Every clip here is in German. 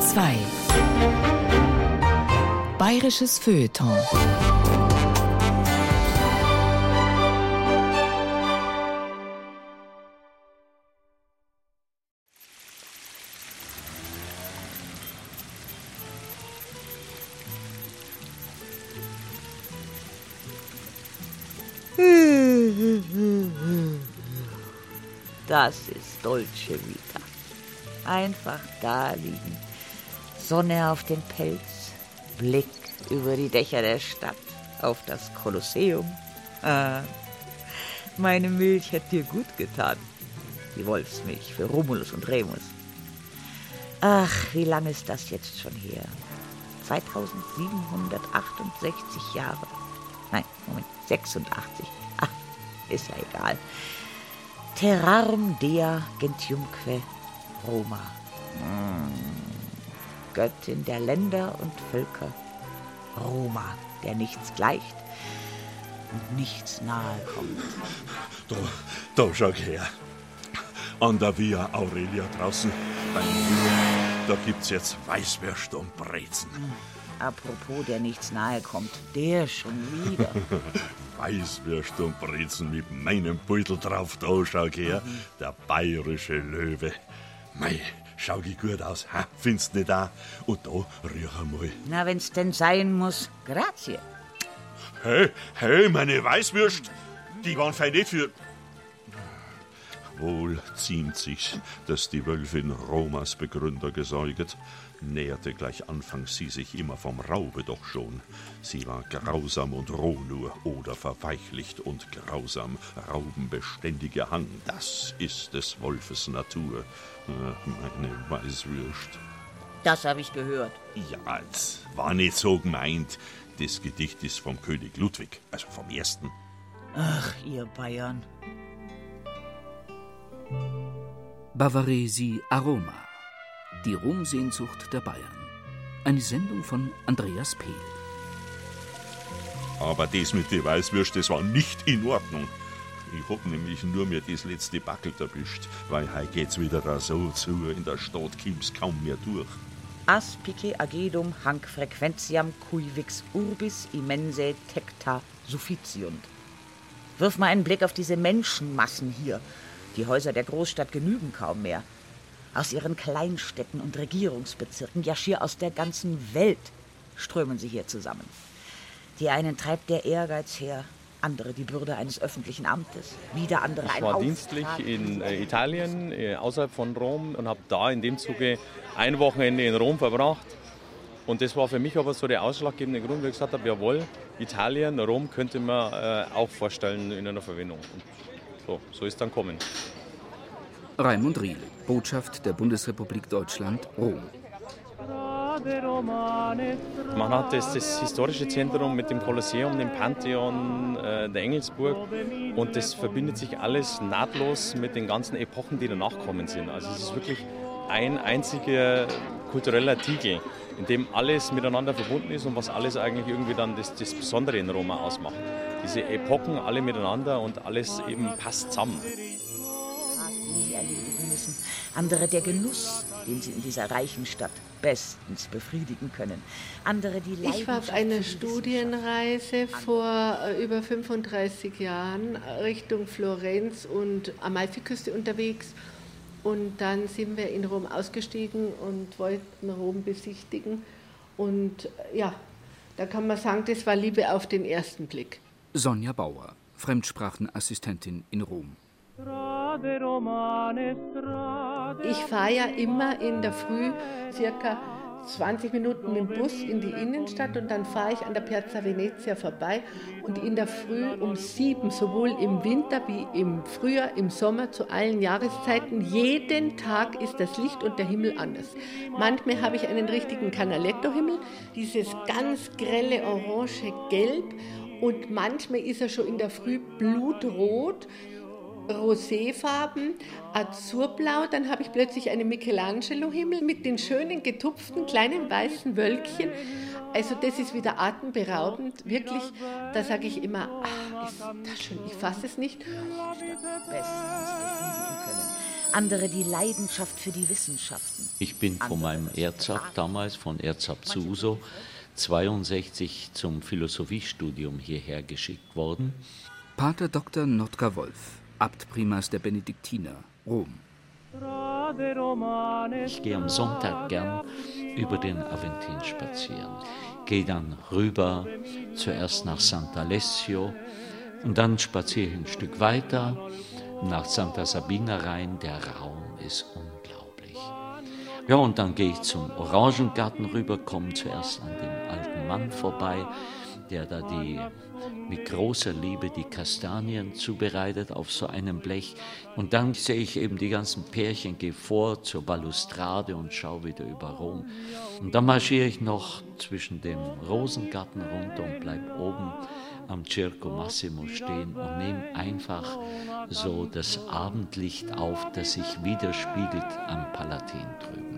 Bayern 2 Bayerisches Feuilleton. Das ist Dolce Vita. Einfach da liegen, Sonne auf dem Pelz, Blick über die Dächer der Stadt auf das Kolosseum. Ah, meine Milch hätte dir gut getan. Die Wolfsmilch für Romulus und Remus. Ach, wie lange ist das jetzt schon her? 2768 Jahre. Nein, Moment, 86. Ach, ist ja egal. Terrarum dea gentiumque Roma. Mm. Göttin der Länder und Völker. Roma, der nichts gleicht und nichts nahe kommt. Da, da schau her. An der Via Aurelia draußen, beim da gibt's jetzt Weißwürste und Brezen. Apropos, der nichts nahe kommt, der schon wieder. Weißwürste und Brezen mit meinem Beutel drauf, da schau her. Der bayerische Löwe. Mei, schau ich gut aus, ha? Findest nicht da? Und da riech einmal. Na, wenn's denn sein muss, grazie. Hey, hey, meine Weißwürst, die waren fein nicht für. Wohl ziemt sich, dass die Wölfin Romas Begründer gesäuget, näherte gleich anfangs sie sich immer vom Raube doch schon. Sie war grausam und roh nur oder verweichlicht und grausam, raubenbeständiger Hang, das ist des Wolfes Natur. Äh, Meine Weißwürst. Das habe ich gehört. Ja, es war nicht so gemeint. Das Gedicht ist vom König Ludwig, also vom ersten. Ach, ihr Bayern. Bavaresi Aroma. Die Romsehnsucht der Bayern. Eine Sendung von Andreas Pehl. Aber das mit den Weißwürst, das war nicht in Ordnung. Ich hab nämlich nur mir das letzte Backel erwischt, weil heute geht's wieder da so zu, in der Stadt kommt's kaum mehr durch. Aspice agedum hanc frequentiam cuivix urbis immense tecta sufficiunt. Wirf mal einen Blick auf diese Menschenmassen hier. Die Häuser der Großstadt genügen kaum mehr. Aus ihren Kleinstädten und Regierungsbezirken, ja schier aus der ganzen Welt, strömen sie hier zusammen. Die einen treibt der Ehrgeiz her, andere die Bürde eines öffentlichen Amtes, wieder andere Ich ein war Auftrag. dienstlich in äh, Italien, äh, außerhalb von Rom und habe da in dem Zuge ein Wochenende in Rom verbracht. Und das war für mich aber so der ausschlaggebende Grund, wo ich gesagt habe, jawohl, Italien, Rom könnte man äh, auch vorstellen in einer Verwendung. So, so ist dann kommen. Raimund Riel, Botschaft der Bundesrepublik Deutschland, Rom. Man hat das, das historische Zentrum mit dem Kolosseum, dem Pantheon, äh, der Engelsburg und das verbindet sich alles nahtlos mit den ganzen Epochen, die danach kommen sind. Also es ist wirklich ein einziger kultureller Artikel, in dem alles miteinander verbunden ist und was alles eigentlich irgendwie dann das, das Besondere in Roma ausmacht. Diese Epochen alle miteinander und alles eben passt zusammen. Die sie erledigen müssen. Andere der Genuss, den sie in dieser reichen Stadt bestens befriedigen können. Andere die Ich war auf einer Studienreise vor äh, über 35 Jahren äh, Richtung Florenz und Amalfiküste unterwegs. Und dann sind wir in Rom ausgestiegen und wollten Rom besichtigen. Und äh, ja, da kann man sagen, das war Liebe auf den ersten Blick. Sonja Bauer, Fremdsprachenassistentin in Rom. Ich fahre ja immer in der Früh circa 20 Minuten mit dem Bus in die Innenstadt und dann fahre ich an der Piazza Venezia vorbei und in der Früh um sieben, sowohl im Winter wie im Frühjahr, im Sommer, zu allen Jahreszeiten, jeden Tag ist das Licht und der Himmel anders. Manchmal habe ich einen richtigen Canaletto-Himmel, dieses ganz grelle orange Gelb und manchmal ist er schon in der Früh blutrot Roséfarben, Azurblau, dann habe ich plötzlich einen Michelangelo-Himmel mit den schönen getupften kleinen weißen Wölkchen. Also das ist wieder atemberaubend, wirklich. Da sage ich immer, ach, ist das schön, ich fasse es nicht. andere die Leidenschaft für die Wissenschaften. Ich bin von meinem Erzab damals, von Erzab zu Uso, 62 zum Philosophiestudium hierher geschickt worden. Pater Dr. Notka Wolf, Abtprimas der Benediktiner, Rom. Ich gehe am Sonntag gern über den Aventin spazieren. Gehe dann rüber, zuerst nach Sant'Alessio und dann spaziere ich ein Stück weiter nach Santa Sabina rein. Der Raum ist unglaublich. Ja, und dann gehe ich zum Orangengarten rüber, komme zuerst an dem alten Mann vorbei, der da die mit großer Liebe die Kastanien zubereitet auf so einem Blech. Und dann sehe ich eben die ganzen Pärchen, gehe vor zur Balustrade und schaue wieder über Rom. Und dann marschiere ich noch zwischen dem Rosengarten runter und bleibe oben am Circo Massimo stehen und nehme einfach so das Abendlicht auf, das sich widerspiegelt am Palatin drüben.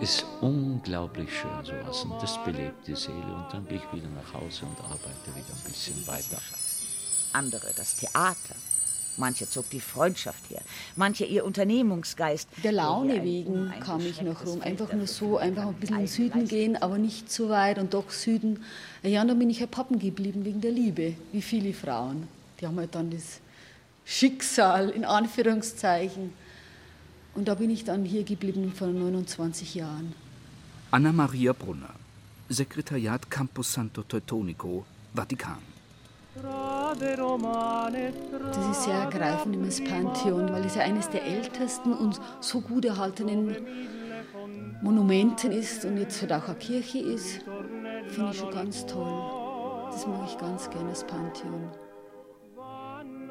Ist unglaublich schön sowas und das belebt die Seele und dann gehe ich wieder nach Hause und arbeite wieder ein bisschen weiter. Andere das Theater. Manche zog die Freundschaft her, manche ihr Unternehmungsgeist. Der Laune wegen kam ich nach Rom. Einfach nur so, einfach ein bisschen in den Süden gehen, aber nicht zu weit und doch Süden. Ja, und dann bin ich ja Pappen geblieben wegen der Liebe, wie viele Frauen. Die haben halt dann das Schicksal, in Anführungszeichen. Und da bin ich dann hier geblieben vor 29 Jahren. Anna Maria Brunner, Sekretariat Campus Santo Teutonico, Vatikan. Das ist sehr ergreifend im Pantheon, weil es ja eines der ältesten und so gut erhaltenen Monumenten ist und jetzt halt auch eine Kirche ist, finde ich schon ganz toll. Das mag ich ganz gerne, das Pantheon.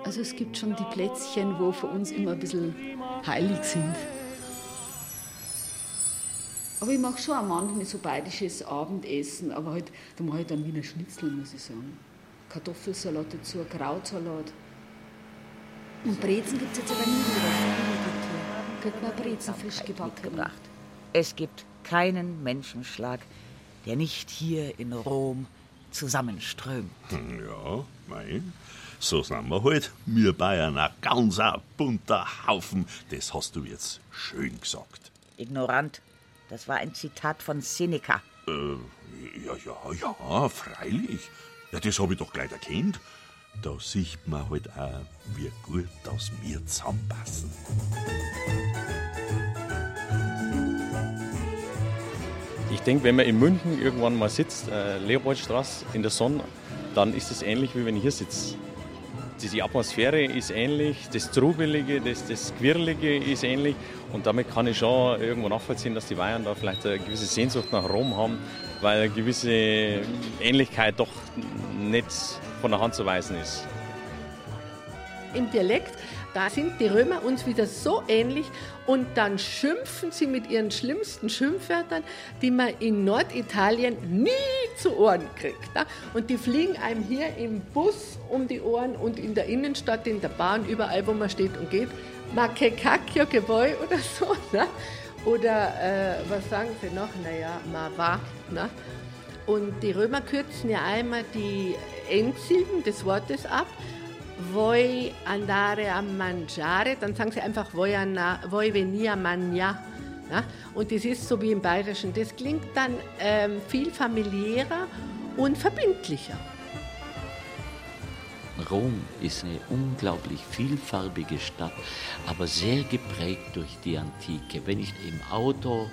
Also es gibt schon die Plätzchen, wo für uns immer ein bisschen heilig sind. Aber ich mache schon am manchmal so bayerisches Abendessen, aber halt, da mache ich dann Wiener Schnitzel, muss ich sagen. Kartoffelsalat dazu, Krautsalat. Und Brezen gibt es jetzt aber nie wieder. Kriegt man Brezen frisch gebacken. Es gibt keinen Menschenschlag, der nicht hier in Rom zusammenströmt. Hm, ja, mein. So sind wir halt. Wir Bayern ein ganz bunter Haufen. Das hast du jetzt schön gesagt. Ignorant. Das war ein Zitat von Seneca. Äh, ja, ja, ja, freilich. Ja, das hab ich doch gleich erkannt. Da sieht man halt auch, wie gut dass wir zusammenpassen. Ich denke, wenn man in München irgendwann mal sitzt, äh, Leopoldstraße in der Sonne, dann ist es ähnlich, wie wenn ich hier sitze. Die Atmosphäre ist ähnlich, das Trubelige, das, das Quirlige ist ähnlich und damit kann ich schon irgendwo nachvollziehen, dass die Bayern da vielleicht eine gewisse Sehnsucht nach Rom haben, weil eine gewisse Ähnlichkeit doch nicht von der Hand zu weisen ist. Im Dialekt, da sind die Römer uns wieder so ähnlich und dann schimpfen sie mit ihren schlimmsten Schimpfwörtern, die man in Norditalien nie zu Ohren kriegt. Ne? Und die fliegen einem hier im Bus um die Ohren und in der Innenstadt, in der Bahn, überall, wo man steht und geht. Ma che cacchio che vuoi oder so. Ne? Oder äh, was sagen sie noch? Naja, ma va. Ne? Und die Römer kürzen ja einmal die Endsilben des Wortes ab. Voi andare a mangiare, dann sagen sie einfach voi, anna, voi venir a mangiare. Ja? Und das ist so wie im Bayerischen. Das klingt dann ähm, viel familiärer und verbindlicher. Rom ist eine unglaublich vielfarbige Stadt, aber sehr geprägt durch die Antike. Wenn ich im Auto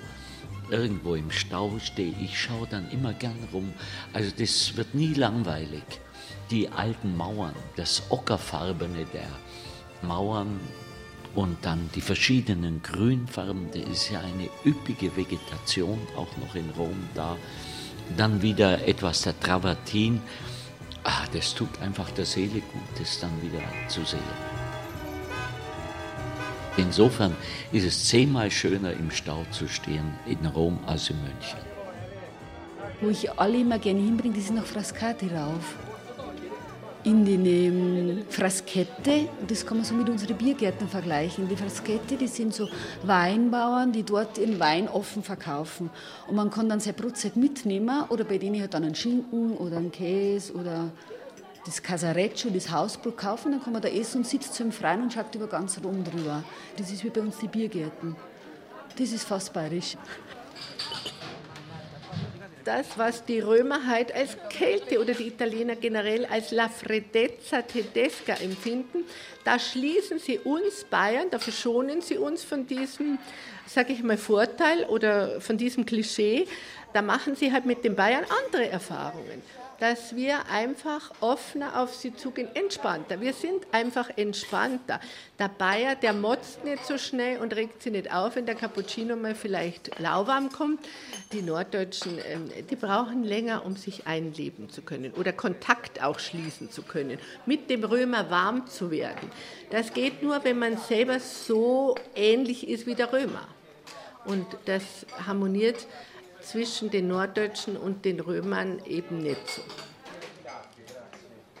irgendwo im Stau stehe, ich schaue dann immer gern rum. Also das wird nie langweilig. Die alten Mauern, das Ockerfarbene der Mauern und dann die verschiedenen Grünfarben, da ist ja eine üppige Vegetation auch noch in Rom da. Dann wieder etwas der Travertin. Ah, das tut einfach der Seele gut, das dann wieder zu sehen. Insofern ist es zehnmal schöner im Stau zu stehen in Rom als in München. Wo ich alle immer gerne hinbringe, die sind nach Frascati rauf. In die Fraskette, das kann man so mit unseren Biergärten vergleichen. Die Fraskette, die sind so Weinbauern, die dort ihren Wein offen verkaufen. Und man kann dann sein Brotzeit mitnehmen oder bei denen halt dann einen Schinken oder einen Käse oder das Casareccio, das Hausburg kaufen, dann kann man da essen und sitzt so im Freien und schaut über ganz Rom drüber. Das ist wie bei uns die Biergärten. Das ist fast bayerisch das, was die Römer halt als Kälte oder die Italiener generell als La Freddezza Tedesca empfinden, da schließen sie uns Bayern, da verschonen sie uns von diesem, sage ich mal, Vorteil oder von diesem Klischee. Da machen sie halt mit den Bayern andere Erfahrungen dass wir einfach offener auf sie zugehen, entspannter. Wir sind einfach entspannter. Der Bayer, der motzt nicht so schnell und regt sich nicht auf, wenn der Cappuccino mal vielleicht lauwarm kommt. Die Norddeutschen, ähm, die brauchen länger, um sich einleben zu können oder Kontakt auch schließen zu können, mit dem Römer warm zu werden. Das geht nur, wenn man selber so ähnlich ist wie der Römer. Und das harmoniert zwischen den Norddeutschen und den Römern eben nicht so.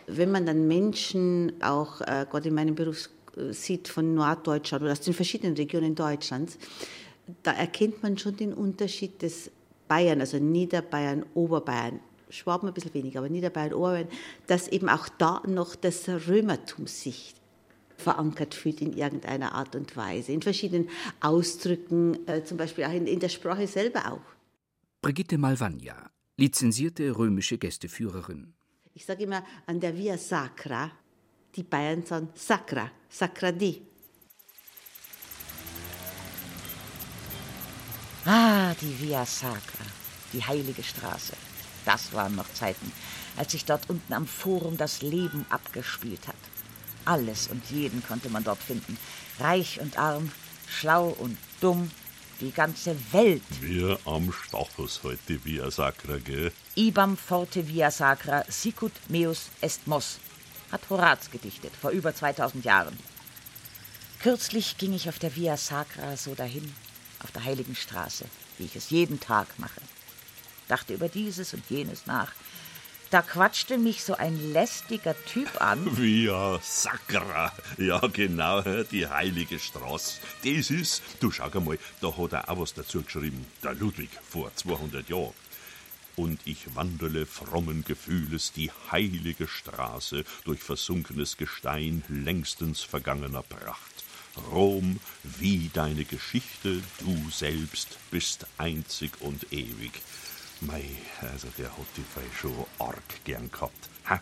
Wenn man dann Menschen auch, äh, Gott in meinem Beruf sieht von Norddeutschland oder aus den verschiedenen Regionen Deutschlands, da erkennt man schon den Unterschied des Bayern, also Niederbayern, Oberbayern, Schwaben ein bisschen weniger, aber Niederbayern, Oberbayern, dass eben auch da noch das Römertum sich verankert fühlt in irgendeiner Art und Weise, in verschiedenen Ausdrücken, äh, zum Beispiel auch in, in der Sprache selber auch. Brigitte Malvagna, lizenzierte römische Gästeführerin. Ich sage immer an der Via Sacra, die Bayern sagen Sacra, Sacra di. Ah, die Via Sacra, die heilige Straße. Das waren noch Zeiten, als sich dort unten am Forum das Leben abgespielt hat. Alles und jeden konnte man dort finden. Reich und arm, schlau und dumm, die ganze Welt. Wir am Stachus heute Via Sacra, gell? Ibam forte Via Sacra, sicut meus est mos, hat Horaz gedichtet, vor über 2000 Jahren. Kürzlich ging ich auf der Via Sacra so dahin, auf der Heiligen Straße, wie ich es jeden Tag mache. Dachte über dieses und jenes nach, da quatschte mich so ein lästiger Typ an. Via Sacra. Ja, genau, die heilige Straße. Das ist, du schau mal, da hat er auch was dazu geschrieben. Der Ludwig vor 200 Jahren. Und ich wandele frommen Gefühles die heilige Straße durch versunkenes Gestein längstens vergangener Pracht. Rom, wie deine Geschichte, du selbst bist einzig und ewig. Mei, also der hat die schon arg gern gehabt. Ha?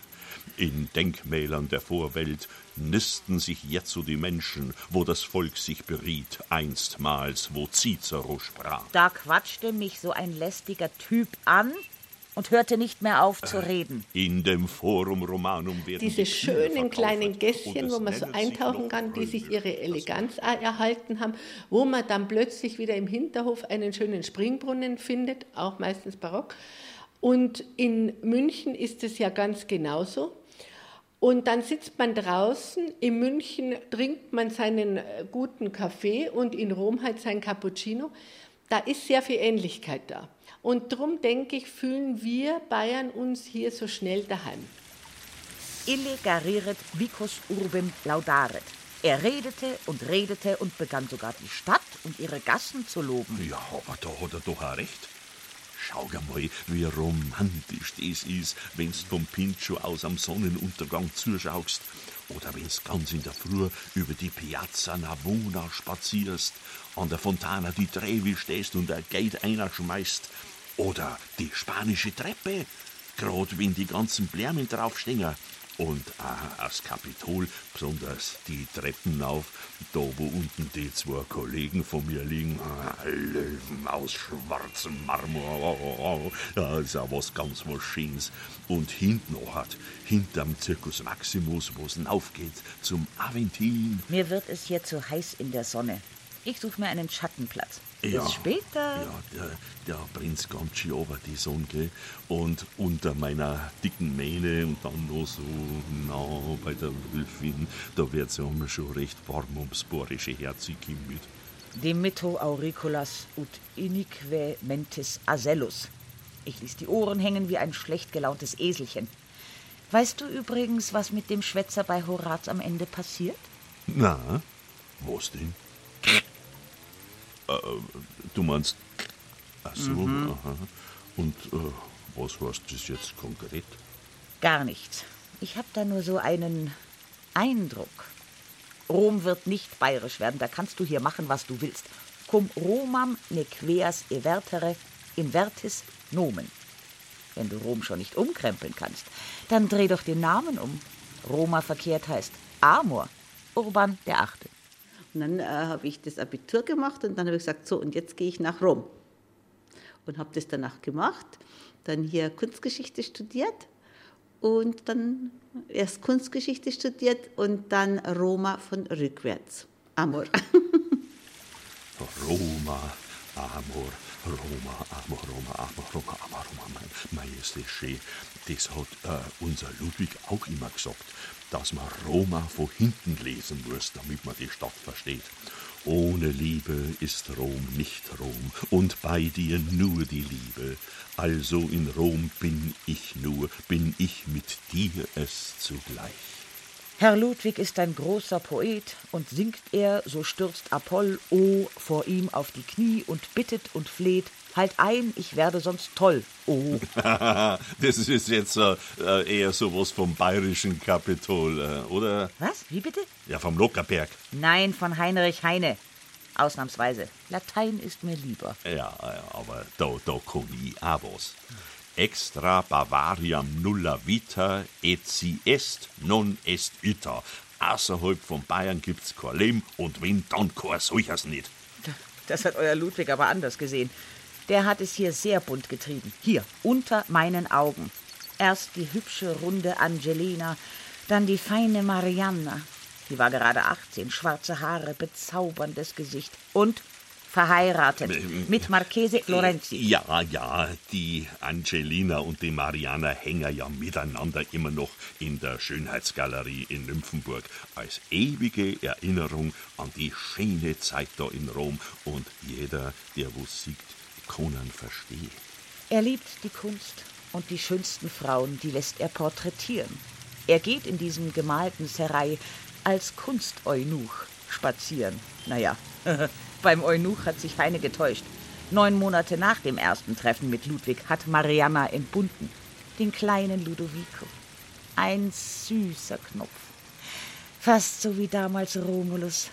In Denkmälern der Vorwelt nisten sich jetzo die Menschen, wo das Volk sich beriet, einstmals, wo Cicero sprach. Da quatschte mich so ein lästiger Typ an, und hörte nicht mehr auf zu reden. In dem Forum Romanum werden diese die schönen kleinen Gässchen, wo man so eintauchen kann, die sich ihre Eleganz erhalten haben, wo man dann plötzlich wieder im Hinterhof einen schönen Springbrunnen findet, auch meistens barock. Und in München ist es ja ganz genauso. Und dann sitzt man draußen, in München trinkt man seinen äh, guten Kaffee und in Rom halt sein Cappuccino. Da ist sehr viel Ähnlichkeit da. Und darum denke ich, fühlen wir Bayern uns hier so schnell daheim. Ille gariret vicus urbem laudaret. Er redete und redete und begann sogar die Stadt und ihre Gassen zu loben. Ja, aber da hat er doch auch recht. Schau mal, wie romantisch das ist, wenn's vom Pincho aus am Sonnenuntergang zuschaust. Oder wenn's ganz in der Früh über die Piazza Navona spazierst, an der Fontana di Trevi stehst und der Gate einer schmeißt oder die spanische Treppe, gerade wenn die ganzen Blärmen draufstehen. Und auch das Kapitol, besonders die Treppen auf, da wo unten die zwei Kollegen von mir liegen, Löwen aus schwarzem Marmor, ja, ist auch was ganz was Schönes. Und hinten noch hat, hinterm Circus Maximus, wo es aufgeht, zum Aventin. Mir wird es hier zu heiß in der Sonne. Ich suche mir einen Schattenplatz. Ja, Bis später. Ja, der, der Prinz kommt schon over die Sonne und unter meiner dicken Mähne und dann noch so nah bei der Wölfin, da wird es ja schon recht warm ums borische Herz mit. Demetro auriculas ut inique mentis asellus. Ich ließ die Ohren hängen wie ein schlecht gelauntes Eselchen. Weißt du übrigens, was mit dem Schwätzer bei Horaz am Ende passiert? Na, was denn? Äh, du meinst. Ach so, mhm. aha. Und äh, was heißt das jetzt konkret? Gar nichts. Ich habe da nur so einen Eindruck. Rom wird nicht bayerisch werden, da kannst du hier machen, was du willst. Cum Romam nequeas evertere invertis nomen. Wenn du Rom schon nicht umkrempeln kannst, dann dreh doch den Namen um. Roma verkehrt heißt Amor, Urban der Achte. Und dann äh, habe ich das Abitur gemacht und dann habe ich gesagt, so, und jetzt gehe ich nach Rom. Und habe das danach gemacht, dann hier Kunstgeschichte studiert und dann erst Kunstgeschichte studiert und dann Roma von rückwärts. Amor. Roma, Amor, Roma, Amor, Roma, Amor, Roma, Amor, Roma, Majestät, das hat äh, unser Ludwig auch immer gesagt, dass man Roma von hinten lesen muss, damit man die Stadt versteht. Ohne Liebe ist Rom nicht Rom und bei dir nur die Liebe. Also in Rom bin ich nur, bin ich mit dir es zugleich. Herr Ludwig ist ein großer Poet, und singt er, so stürzt Apoll, oh, vor ihm auf die Knie und bittet und fleht, halt ein, ich werde sonst toll, oh. das ist jetzt äh, eher sowas vom bayerischen Kapitol, äh, oder? Was? Wie bitte? Ja, vom Lockerberg. Nein, von Heinrich Heine. Ausnahmsweise. Latein ist mir lieber. Ja, aber da, da kann ich auch was. Extra Bavariam nulla vita et si est non est ita. Außerhalb von Bayern gibt's kein Leben und wenn, dann kein solches nicht. Das hat euer Ludwig aber anders gesehen. Der hat es hier sehr bunt getrieben. Hier, unter meinen Augen. Erst die hübsche, runde Angelina, dann die feine Marianna. Die war gerade 18, schwarze Haare, bezauberndes Gesicht. Und verheiratet mit Marchese Florenzi. Ja, ja, die Angelina und die Mariana hängen ja miteinander immer noch in der Schönheitsgalerie in Nymphenburg als ewige Erinnerung an die schöne Zeit da in Rom und jeder, der wo sieht, kann ihn verstehen. Er liebt die Kunst und die schönsten Frauen, die lässt er porträtieren. Er geht in diesem gemalten Serai als Kunsteunuch spazieren. Naja, beim Eunuch hat sich Heine getäuscht. Neun Monate nach dem ersten Treffen mit Ludwig hat Marianna entbunden. Den kleinen Ludovico. Ein süßer Knopf. Fast so wie damals Romulus.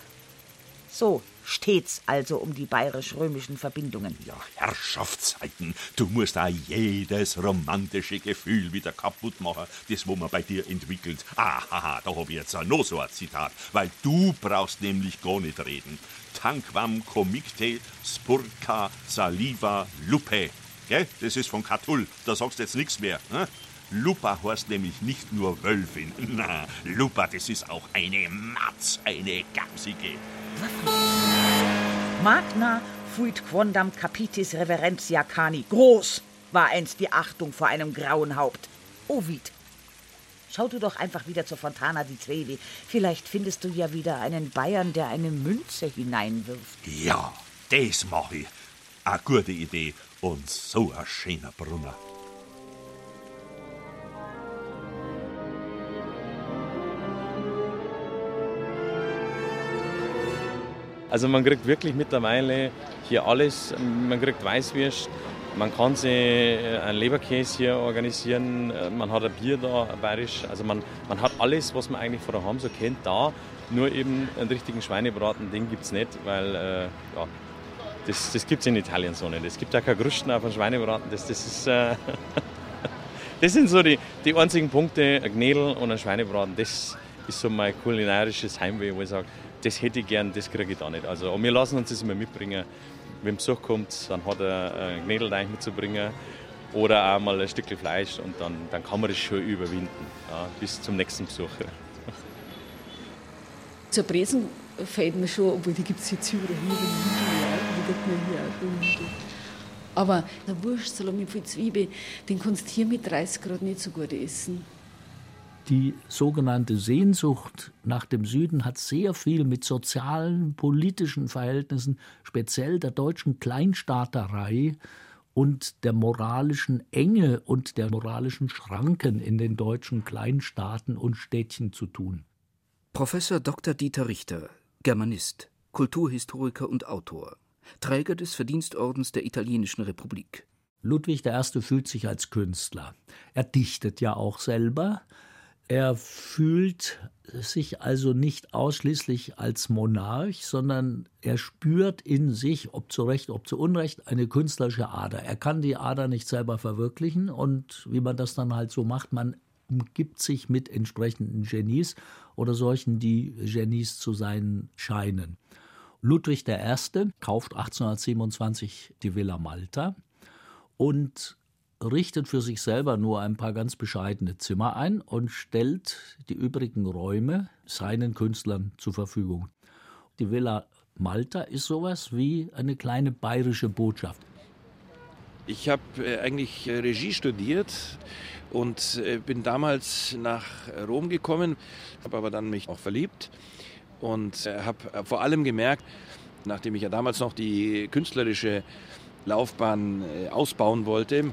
So steht's also um die bayerisch-römischen Verbindungen. Ja, Herrschaftszeiten, du musst da jedes romantische Gefühl wieder kaputt machen, das wo man bei dir entwickelt. Aha, da hab ich jetzt noch so ein Zitat, weil du brauchst nämlich gar nicht reden. Tanquam comicte spurca saliva lupe. Gell? Das ist von Catull, da sagst du jetzt nichts mehr. Ne? Lupa heißt nämlich nicht nur Wölfin. Na, Lupa, das ist auch eine Matz, eine Gamsige. Magna fuit quondam capitis reverentia cani. Groß war einst die Achtung vor einem grauen Haupt. Ovid. Schau du doch einfach wieder zur Fontana di Trevi. Vielleicht findest du ja wieder einen Bayern, der eine Münze hineinwirft. Ja, das mach ich. Eine gute Idee und so ein schöner Brunner. Also man kriegt wirklich mittlerweile hier alles. Man kriegt Weißwürst, man kann sich äh, einen Leberkäse hier organisieren, äh, man hat ein Bier da, ein bayerisch. Also man, man hat alles, was man eigentlich von daheim so kennt, da. Nur eben einen richtigen Schweinebraten, den gibt es nicht, weil äh, ja, das, das gibt es in Italien so nicht. Es gibt auch keine Krusten auf einen Schweinebraten. Das, das, ist, äh, das sind so die, die einzigen Punkte, ein Gnädel und ein Schweinebraten. Das ist so mein kulinarisches Heimweh, wo ich sage, das hätte ich gern, das kriege ich da nicht. Also, und wir lassen uns das immer mitbringen. Wenn Besuch kommt, dann hat er einen Gnädelteig mitzubringen oder auch mal ein Stück Fleisch und dann, dann kann man das schon überwinden, ja, bis zum nächsten Besuch. Zur Bresen fällt mir schon, obwohl die gibt es jetzt überall hier, aber der Wurstsalami mit Zwiebel, den kannst du hier mit 30 Grad nicht so gut essen. Die sogenannte Sehnsucht nach dem Süden hat sehr viel mit sozialen, politischen Verhältnissen, speziell der deutschen Kleinstaaterei und der moralischen Enge und der moralischen Schranken in den deutschen Kleinstaaten und Städtchen zu tun. Professor Dr. Dieter Richter, Germanist, Kulturhistoriker und Autor, Träger des Verdienstordens der Italienischen Republik. Ludwig I. fühlt sich als Künstler. Er dichtet ja auch selber, Er fühlt sich also nicht ausschließlich als Monarch, sondern er spürt in sich, ob zu Recht, ob zu Unrecht, eine künstlerische Ader. Er kann die Ader nicht selber verwirklichen und wie man das dann halt so macht, man umgibt sich mit entsprechenden Genies oder solchen, die Genies zu sein scheinen. Ludwig I. kauft 1827 die Villa Malta und richtet für sich selber nur ein paar ganz bescheidene Zimmer ein und stellt die übrigen Räume seinen Künstlern zur Verfügung. Die Villa Malta ist sowas wie eine kleine bayerische Botschaft. Ich habe äh, eigentlich äh, Regie studiert und äh, bin damals nach Rom gekommen, habe aber dann mich auch verliebt und habe vor allem gemerkt, nachdem ich ja damals noch die künstlerische Laufbahn ausbauen wollte,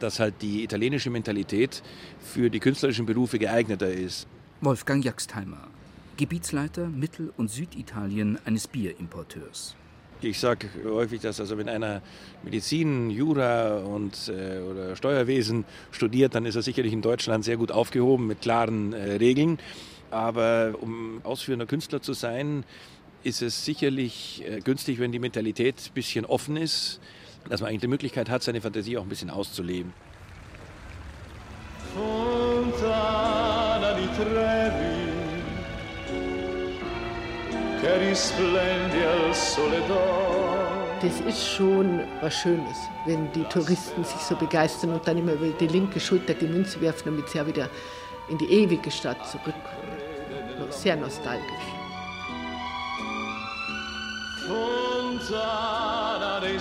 dass halt die italienische Mentalität für die künstlerischen Berufe geeigneter ist. Wolfgang Jagstheimer, Gebietsleiter Mittel- und Süditalien eines Bierimporteurs. Ich sage häufig, dass also wenn einer Medizin, Jura und, äh, oder Steuerwesen studiert, dann ist er sicherlich in Deutschland sehr gut aufgehoben mit klaren äh, Regeln. Aber um ausführender Künstler zu sein, ist es sicherlich äh, günstig, wenn die Mentalität ein bisschen offen ist, dass man eigentlich die Möglichkeit hat, seine Fantasie auch ein bisschen auszuleben. Fontana di Trevi das ist schon was Schönes, wenn die Touristen sich so begeistern und dann immer über die linke Schulter die Münze werfen, damit sie ja wieder in die ewige Stadt zurückkommen. Sehr nostalgisch. Fontana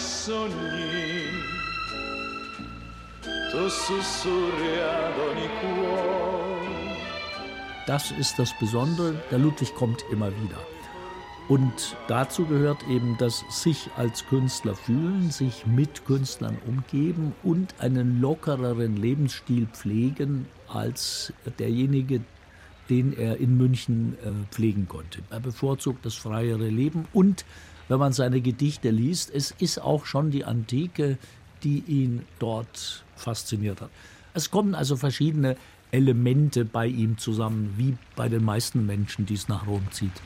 sogni, tu sussurri. Das ist das Besondere. Der Ludwig kommt immer wieder. Und dazu gehört eben das sich als Künstler fühlen, sich mit Künstlern umgeben und einen lockereren Lebensstil pflegen als derjenige, den er in München äh, pflegen konnte. Er bevorzugt das freiere Leben und wenn man seine Gedichte liest, es ist auch schon die Antike, die ihn dort fasziniert hat. Es kommen also verschiedene Elemente bei ihm zusammen, wie bei den meisten Menschen, die es nach Rom zieht.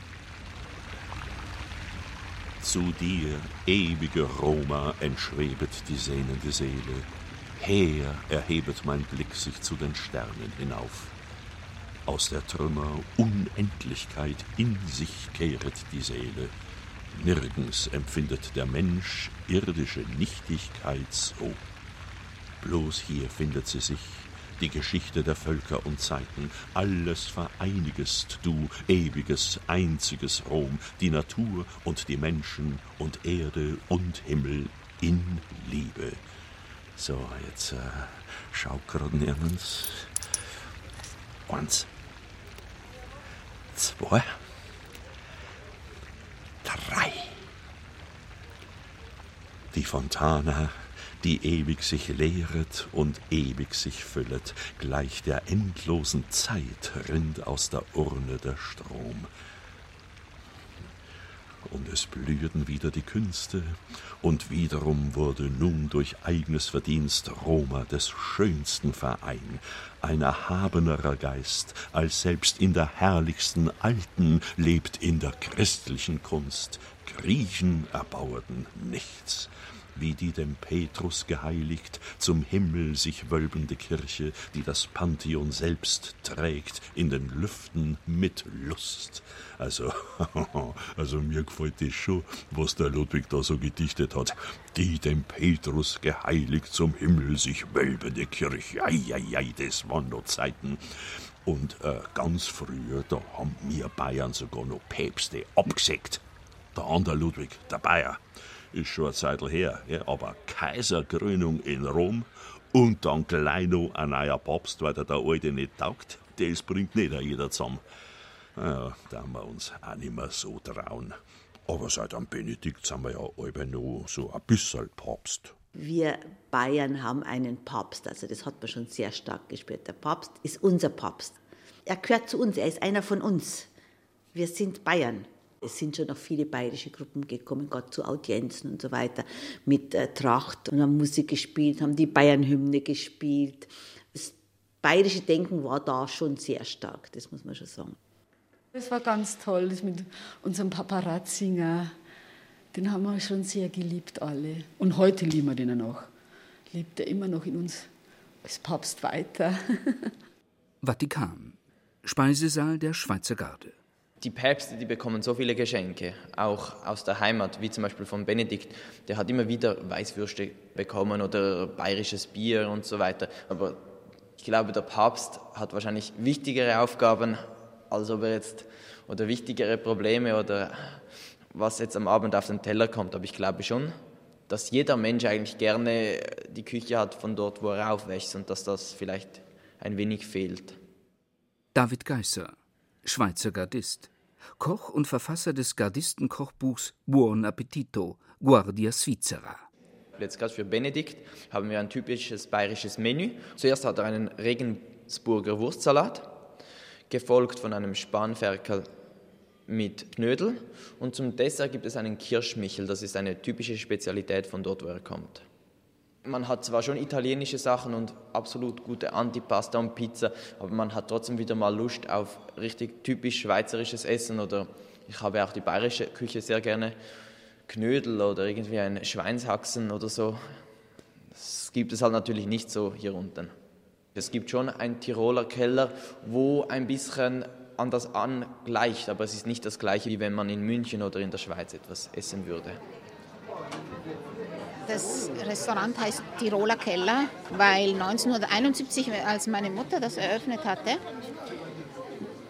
Zu dir, ewige Roma, entschwebet die sehnende Seele. Her erhebet mein Blick sich zu den Sternen hinauf. Aus der Trümmer Unendlichkeit in sich kehret die Seele. Nirgends empfindet der Mensch irdische Nichtigkeit so. Bloß hier findet sie sich die Geschichte der Völker und Zeiten. Alles vereinigest du, ewiges, einziges Rom, die Natur und die Menschen und Erde und Himmel in Liebe. So, jetzt äh, schaukeln wir uns. Eins, zwei, drei. Die Fontana die ewig sich lehret und ewig sich füllet, gleich der endlosen Zeit rinnt aus der Urne der Strom. Und es blühten wieder die Künste, und wiederum wurde nun durch eigenes Verdienst Roma des schönsten Verein, ein erhabenerer Geist, als selbst in der herrlichsten Alten lebt in der christlichen Kunst. Griechen erbauerten nichts, wie die dem Petrus geheiligt, zum Himmel sich wölbende Kirche, die das Pantheon selbst trägt, in den Lüften mit Lust. Also, also mir gefällt das schon, was der Ludwig da so gedichtet hat. Die dem Petrus geheiligt, zum Himmel sich wölbende Kirche. Eieiei, das waren noch Zeiten. Und äh, ganz früher, da haben wir Bayern sogar noch Päpste abgesägt. Der andere Ludwig, der Bayer ist schon eine Zeit her, ja, aber Kaiserkrönung in Rom und dann gleich noch ein neuer Papst, weil der, der alte nicht taugt, das bringt nicht jeder zusammen. Ja, da haben wir uns auch nicht mehr so trauen. Aber seit dem Benedikt sind wir ja alle noch so ein bisschen Papst. Wir Bayern haben einen Papst, also das hat man schon sehr stark gespürt. Der Papst ist unser Papst. Er gehört zu uns, er ist einer von uns. Wir sind Bayern. Es sind schon noch viele bayerische Gruppen gekommen, Gott zu Audienzen und so weiter, mit äh, Tracht und haben Musik gespielt, haben die Bayernhymne gespielt. Es bayerische Denken war da schon sehr stark, das muss man schon sagen. Das war ganz toll, das mit unserem Papa Ratzinger. Den haben wir schon sehr geliebt, alle. Und heute lieben wir den noch. Lebt er immer noch in uns als Papst weiter. Vatikan. Speisesaal der Schweizer Garde. Die Päpste, die bekommen so viele Geschenke, auch aus der Heimat, wie zum Beispiel von Benedikt. Der hat immer wieder Weißwürste bekommen oder bayerisches Bier und so weiter. Aber ich glaube, der Papst hat wahrscheinlich wichtigere Aufgaben, als ob er jetzt oder wichtigere Probleme oder was jetzt am Abend auf den Teller kommt. Aber ich glaube schon, dass jeder Mensch eigentlich gerne die Küche hat von dort, wo er aufwächst und dass das vielleicht ein wenig fehlt. David Geisser, Schweizer Gardist, Koch und Verfasser des Gardistenkochbuchs Buon Appetito, Guardia Svizzera. Jetzt gerade für Benedikt haben wir ein typisches bayerisches Menü. Zuerst hat er einen Regensburger Wurstsalat, gefolgt von einem Spanferkel mit Knödel und zum Dessert gibt es einen Kirschmichel, das ist eine typische Spezialität von dort, wo er kommt man hat zwar schon italienische Sachen und absolut gute Antipasta und Pizza, aber man hat trotzdem wieder mal Lust auf richtig typisch schweizerisches Essen oder ich habe auch die bayerische Küche sehr gerne. Knödel oder irgendwie ein Schweinshaxen oder so. Das gibt es halt natürlich nicht so hier unten. Es gibt schon einen Tiroler Keller, wo ein bisschen an das angleicht, aber es ist nicht das gleiche, wie wenn man in München oder in der Schweiz etwas essen würde. Das Restaurant heißt Tiroler Keller, weil 1971, als meine Mutter das eröffnet hatte,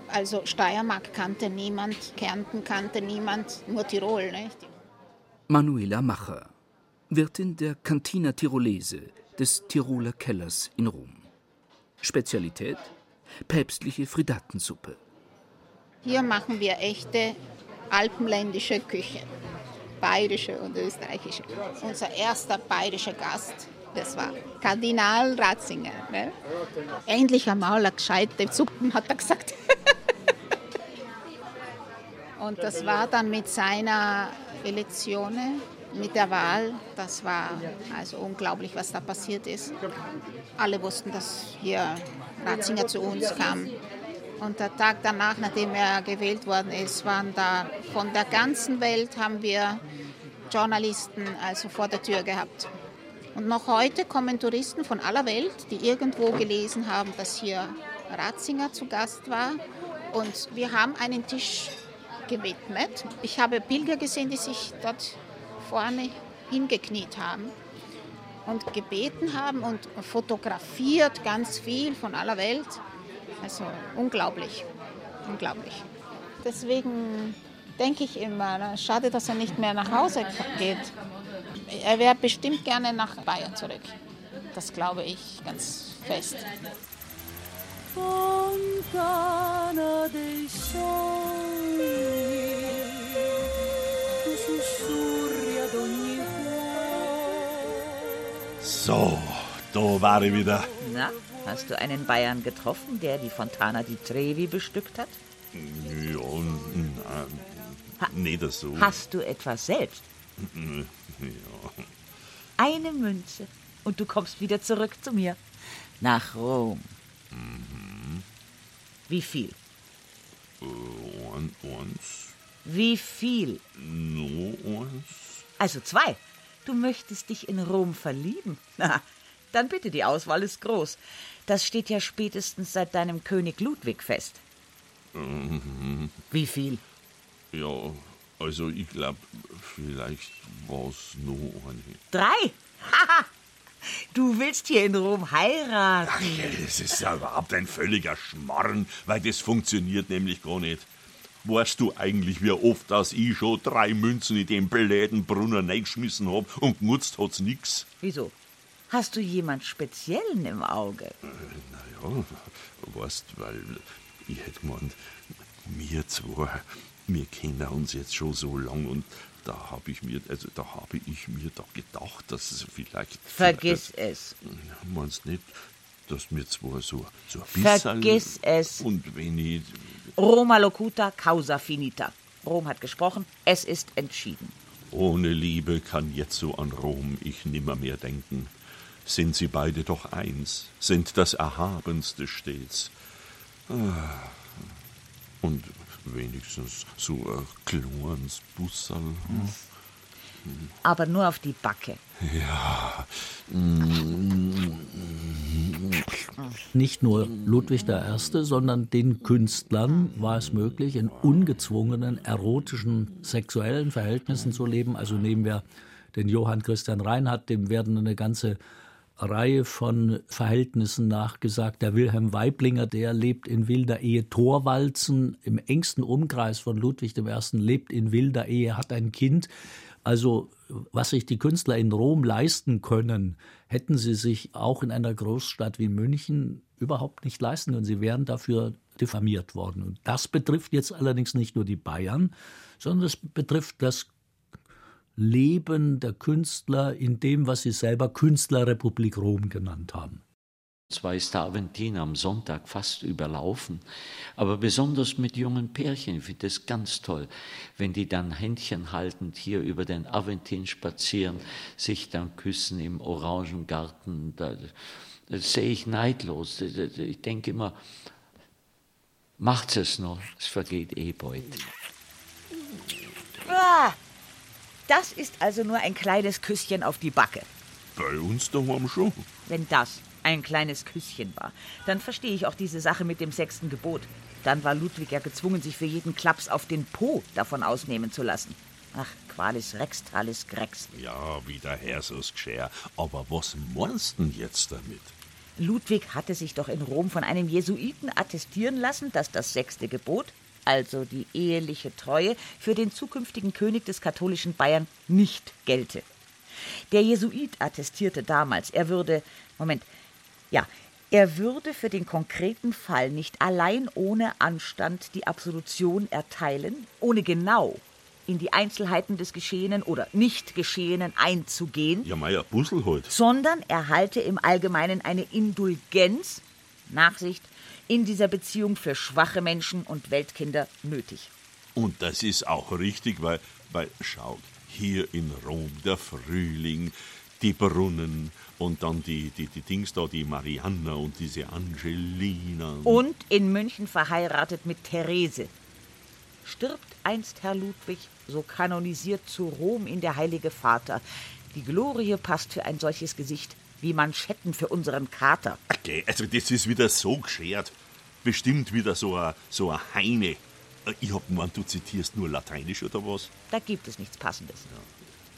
also Steiermark kannte niemand, Kärnten kannte niemand, nur Tirol. Nicht? Manuela Macher, Wirtin der Cantina Tirolese des Tiroler Kellers in Rom. Spezialität? Päpstliche Fridatensuppe. Hier machen wir echte alpenländische Küche bayerische und österreichische. Unser erster bayerischer Gast, das war Kardinal Ratzinger. Ne? Endlich einmal eine gescheite Suppen, hat er gesagt. und das war dann mit seiner Elektion, mit der Wahl, das war also unglaublich, was da passiert ist. Alle wussten, dass hier Ratzinger zu uns kam. Und der Tag danach, nachdem er gewählt worden ist, waren da von der ganzen Welt haben wir Journalisten also vor der Tür gehabt. Und noch heute kommen Touristen von aller Welt, die irgendwo gelesen haben, dass hier Ratzinger zu Gast war. Und wir haben einen Tisch gewidmet. Ich habe Pilger gesehen, die sich dort vorne hingekniet haben und gebeten haben und fotografiert ganz viel von aller Welt. Also unglaublich, unglaublich. Deswegen denke ich immer, schade, dass er nicht mehr nach Hause geht. Er wäre bestimmt gerne nach Bayern zurück. Das glaube ich ganz fest. Fontana dei sogni, tu sussurri ad ogni So, da war ich wieder. Na, Hast du einen Bayern getroffen, der die Fontana di Trevi bestückt hat? Ja, na, ha nee, das so. Hast du etwas selbst? Ja. Eine Münze und du kommst wieder zurück zu mir. Nach Rom. Mhm. Wie viel? Äh, eins. Wie viel? Nur eins. Also zwei. Du möchtest dich in Rom verlieben. Na, dann bitte, die Auswahl ist groß. Das steht ja spätestens seit deinem König Ludwig fest. Mhm. Wie viel? Ja, also ich glaube, vielleicht war es nur eine. Drei? Haha! Du willst hier in Rom heiraten. Ach, das ist ja überhaupt ein völliger Schmarrn, weil das funktioniert nämlich gar nicht. Weißt du eigentlich, wie oft das ich schon drei Münzen in den beläden Brunner reingeschmissen hab und genutzt hat's nix? Wieso? Hast du jemand Speziellen im Auge? Äh, naja, weißt, weil ich hätte gemeint, wir zwei, wir kennen uns jetzt schon so lang und da habe ich mir, also da habe ich mir doch gedacht, dass es vielleicht. Vergiss äh, es. Meinst nicht, dass mir zwar so, so ein bisschen. Vergiss es. Und wenn ich. Roma locuta, causa finita. Rom hat gesprochen, es ist entschieden. Ohne Liebe kann jetzt so an Rom ich nimmer mehr denken. Sind sie beide doch eins, sind das Erhabenste stets. Ah, und wenigstens so ein kleines Busserl. Hm? Aber nur auf die Backe. Ja. Nicht nur Ludwig I., sondern den Künstlern war es möglich, in ungezwungenen, erotischen, sexuellen Verhältnissen zu leben. Also nehmen wir den Johann Christian Reinhardt, dem werden eine ganze Reihe von Verhältnissen nachgesagt. Der Wilhelm Weiblinger, der lebt in wilder Ehe. Torwalzen im engsten Umkreis von Ludwig I. lebt in wilder Ehe, hat ein Kind. Also was sich die Künstler in Rom leisten können, hätten sie sich auch in einer Großstadt wie München überhaupt nicht leisten können. Sie wären dafür diffamiert worden. Und das betrifft jetzt allerdings nicht nur die Bayern, sondern es betrifft das Leben der Künstler in dem, was sie selber Künstlerrepublik Rom genannt haben. Zwar ist der Aventin am Sonntag fast überlaufen, aber besonders mit jungen Pärchen finde ich das ganz toll, wenn die dann Händchen haltend hier über den Aventin spazieren, sich dann küssen im Orangengarten. Da, das sehe ich neidlos. Ich denke immer, macht es noch, es vergeht eh bald. Ah! Das ist also nur ein kleines Küsschen auf die Backe. Bei uns daheim schon. Wenn das ein kleines Küsschen war, dann verstehe ich auch diese Sache mit dem sechsten Gebot. Dann war Ludwig ja gezwungen, sich für jeden Klaps auf den Po davon ausnehmen zu lassen. Ach, Qualis Rex, Tralis Grex. Ja, wie der Herr so's geschär. Aber was meinst denn jetzt damit? Ludwig hatte sich doch in Rom von einem Jesuiten attestieren lassen, dass das sechste Gebot also die eheliche Treue, für den zukünftigen König des katholischen Bayern nicht gelte. Der Jesuit attestierte damals, er würde, Moment, ja, er würde für den konkreten Fall nicht allein ohne Anstand die Absolution erteilen, ohne genau in die Einzelheiten des Geschehenen oder Nicht-Geschehenen einzugehen. Ja, Meier, Bussel heute. Sondern er halte im Allgemeinen eine Indulgenz, Nachsicht, in dieser Beziehung für schwache Menschen und Weltkinder nötig. Und das ist auch richtig, weil, weil schaut, hier in Rom der Frühling, die Brunnen und dann die, die, die Dings da, die Marianna und diese Angelina. Und in München verheiratet mit Therese. Stirbt einst Herr Ludwig, so kanonisiert zu Rom in der Heilige Vater. Die Glorie passt für ein solches Gesicht wie Manschetten für unseren Kater. Okay, also das ist wieder so geschert. Bestimmt wieder so ein so a Heine. Äh, ich hab gemeint, du zitierst nur Lateinisch oder was? Da gibt es nichts Passendes. Ja.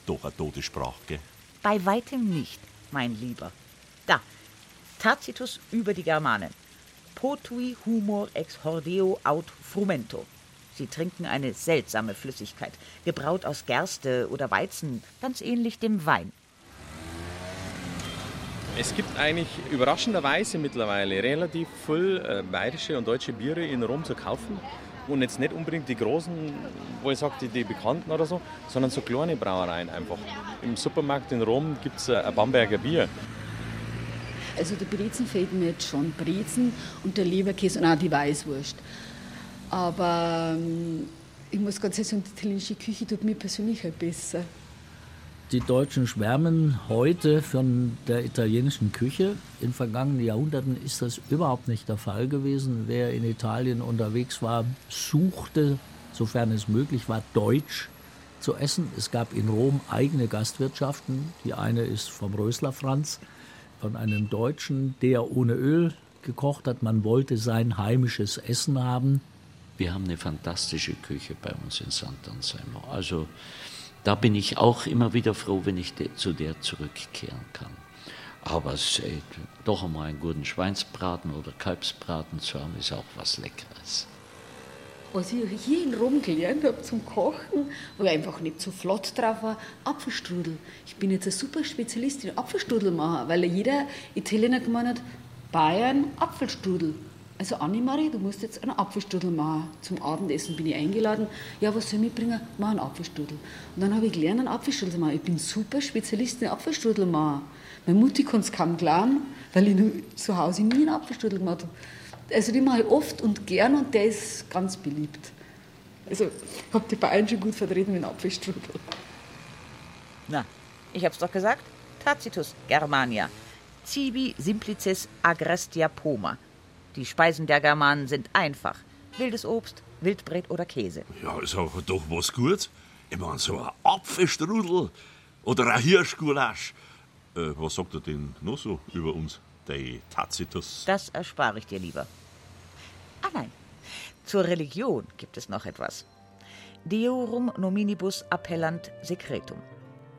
Doch eine tote Sprache, gell? Bei weitem nicht, mein Lieber. Da, Tacitus über die Germanen. Potui humor ex hordeo aut frumento. Sie trinken eine seltsame Flüssigkeit, gebraut aus Gerste oder Weizen, ganz ähnlich dem Wein. Es gibt eigentlich überraschenderweise mittlerweile relativ viel äh, bayerische und deutsche Biere in Rom zu kaufen. Und jetzt nicht unbedingt die großen, wo ich sage, die, die bekannten oder so, sondern so kleine Brauereien einfach. Im Supermarkt in Rom gibt es ein Bamberger Bier. Also die Brezen fehlt mir jetzt schon. Brezen und der Leberkäse und auch die Weißwurst. Aber ähm, ich muss ganz ehrlich sagen, die italienische Küche tut mir persönlich halt besser. Die Deutschen schwärmen heute von der italienischen Küche. In vergangenen Jahrhunderten ist das überhaupt nicht der Fall gewesen. Wer in Italien unterwegs war, suchte, sofern es möglich war, Deutsch zu essen. Es gab in Rom eigene Gastwirtschaften. Die eine ist vom Rösler Franz, von einem Deutschen, der ohne Öl gekocht hat. Man wollte sein heimisches Essen haben. Wir haben eine fantastische Küche bei uns in Sant'Anselmo. Also da bin ich auch immer wieder froh, wenn ich zu der zurückkehren kann. Aber äh, doch einmal einen guten Schweinsbraten oder Kalbsbraten zu haben, ist auch was Leckeres. Was ich hier in Rom gelernt habe zum Kochen, wo ich einfach nicht so flott drauf war, Apfelstrudel. Ich bin jetzt ein super Spezialist in Apfelstrudel machen, weil jeder Italiener gemeint hat, Bayern Apfelstrudel. Also Annemarie, du musst jetzt einen Apfelstrudel machen. Zum Abendessen bin ich eingeladen. Ja, was soll ich mitbringen? Mach einen Apfelstrudel. Und dann habe ich gelernt, einen Apfelstrudel zu machen. Ich bin super Spezialist in Apfelstrudel machen. Meine Mutti kann es kaum glauben, weil ich zu Hause nie einen Apfelstrudel gemacht habe. Also den mache ich oft und gern und der ist ganz beliebt. Also ich habe die Bayern schon gut vertreten mit einem Apfelstrudel. Na, ich hab's doch gesagt. Tacitus Germania. Cibi simplices agrestia poma. Die Speisen der Germanen sind einfach. Wildes Obst, Wildbret oder Käse. Ja, ist aber doch was gut. Ich meine, so ein Apfelstrudel oder ein Hirschgulasch. Äh, was sagt er denn noch so über uns, der Tacitus? Das erspare ich dir lieber. Ah nein, zur Religion gibt es noch etwas. Deorum nominibus appellant secretum.